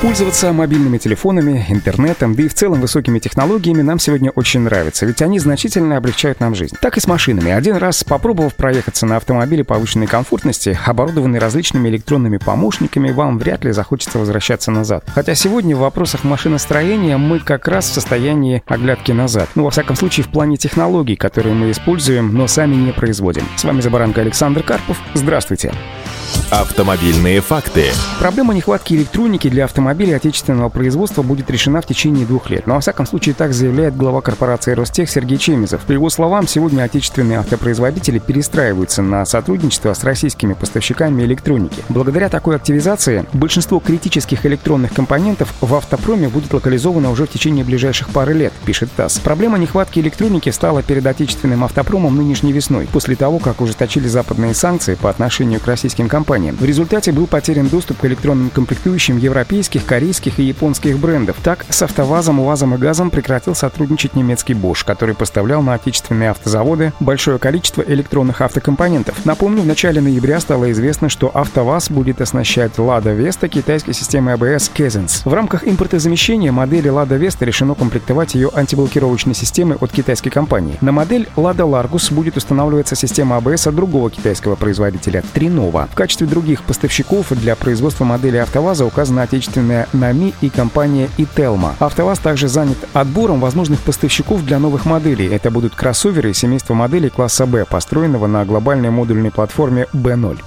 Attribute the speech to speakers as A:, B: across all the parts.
A: Пользоваться мобильными телефонами, интернетом, да и в целом высокими технологиями нам сегодня очень нравится, ведь они значительно облегчают нам жизнь. Так и с машинами. Один раз попробовав проехаться на автомобиле повышенной комфортности, оборудованный различными электронными помощниками, вам вряд ли захочется возвращаться назад. Хотя сегодня в вопросах машиностроения мы как раз в состоянии оглядки назад. Ну, во всяком случае, в плане технологий, которые мы используем, но сами не производим. С вами Забаранка Александр Карпов. Здравствуйте.
B: Автомобильные факты.
A: Проблема нехватки электроники для автомобилей отечественного производства будет решена в течение двух лет. Но, во всяком случае, так заявляет глава корпорации Ростех Сергей Чемизов. По его словам, сегодня отечественные автопроизводители перестраиваются на сотрудничество с российскими поставщиками электроники. Благодаря такой активизации большинство критических электронных компонентов в автопроме будет локализовано уже в течение ближайших пары лет, пишет ТАСС. Проблема нехватки электроники стала перед отечественным автопромом нынешней весной, после того, как ужесточили западные санкции по отношению к российским компаниям компании. В результате был потерян доступ к электронным комплектующим европейских, корейских и японских брендов. Так, с АвтоВАЗом, УАЗом и ГАЗом прекратил сотрудничать немецкий Bosch, который поставлял на отечественные автозаводы большое количество электронных автокомпонентов. Напомню, в начале ноября стало известно, что АвтоВАЗ будет оснащать Lada Vesta китайской системой ABS Kazens. В рамках импортозамещения модели Lada Vesta решено комплектовать ее антиблокировочной системой от китайской компании. На модель Lada Largus будет устанавливаться система ABS от другого китайского производителя Trinova. В качестве качестве других поставщиков для производства модели АвтоВАЗа указана отечественная НАМИ и компания Ителма. АвтоВАЗ также занят отбором возможных поставщиков для новых моделей. Это будут кроссоверы семейства моделей класса Б, построенного на глобальной модульной платформе B0.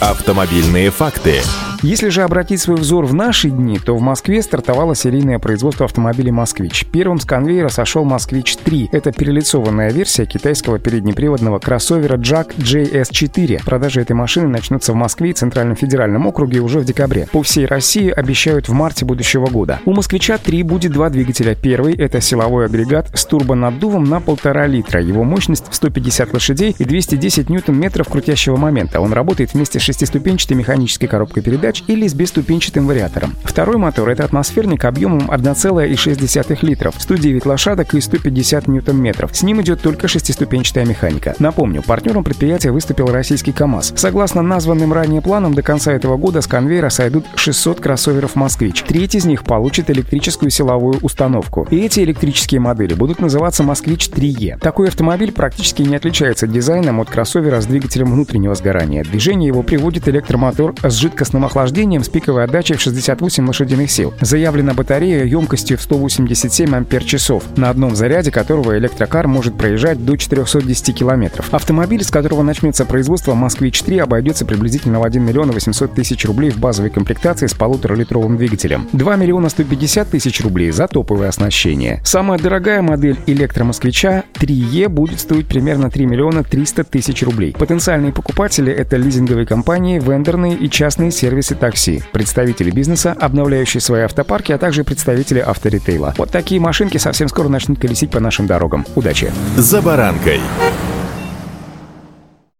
B: Автомобильные факты.
A: Если же обратить свой взор в наши дни, то в Москве стартовало серийное производство автомобилей «Москвич». Первым с конвейера сошел «Москвич-3». Это перелицованная версия китайского переднеприводного кроссовера Jack JS4. Продажи этой машины начнутся в Москве и Центральном федеральном округе уже в декабре. По всей России обещают в марте будущего года. У «Москвича-3» будет два двигателя. Первый — это силовой агрегат с турбонаддувом на полтора литра. Его мощность 150 лошадей и 210 ньютон-метров крутящего момента. Он работает вместе с шестиступенчатой механической коробкой передач передач или с беступенчатым вариатором. Второй мотор — это атмосферник объемом 1,6 литров, 109 лошадок и 150 ньютон-метров. С ним идет только шестиступенчатая механика. Напомню, партнером предприятия выступил российский КАМАЗ. Согласно названным ранее планам, до конца этого года с конвейера сойдут 600 кроссоверов «Москвич». Треть из них получит электрическую силовую установку. И эти электрические модели будут называться «Москвич 3Е». Такой автомобиль практически не отличается дизайном от кроссовера с двигателем внутреннего сгорания. Движение его приводит электромотор с жидкостным охлаждением охлаждением с пиковой отдачей в 68 лошадиных сил. Заявлена батарея емкостью в 187 ампер-часов, на одном заряде которого электрокар может проезжать до 410 километров. Автомобиль, с которого начнется производство «Москвич-3», обойдется приблизительно в 1 миллион 800 тысяч рублей в базовой комплектации с полуторалитровым двигателем. 2 миллиона 150 тысяч рублей за топовое оснащение. Самая дорогая модель электромосквича 3Е будет стоить примерно 3 миллиона 300 тысяч рублей. Потенциальные покупатели — это лизинговые компании, вендорные и частные сервисы сервисы такси, представители бизнеса, обновляющие свои автопарки, а также представители авторитейла. Вот такие машинки совсем скоро начнут колесить по нашим дорогам. Удачи!
B: За баранкой.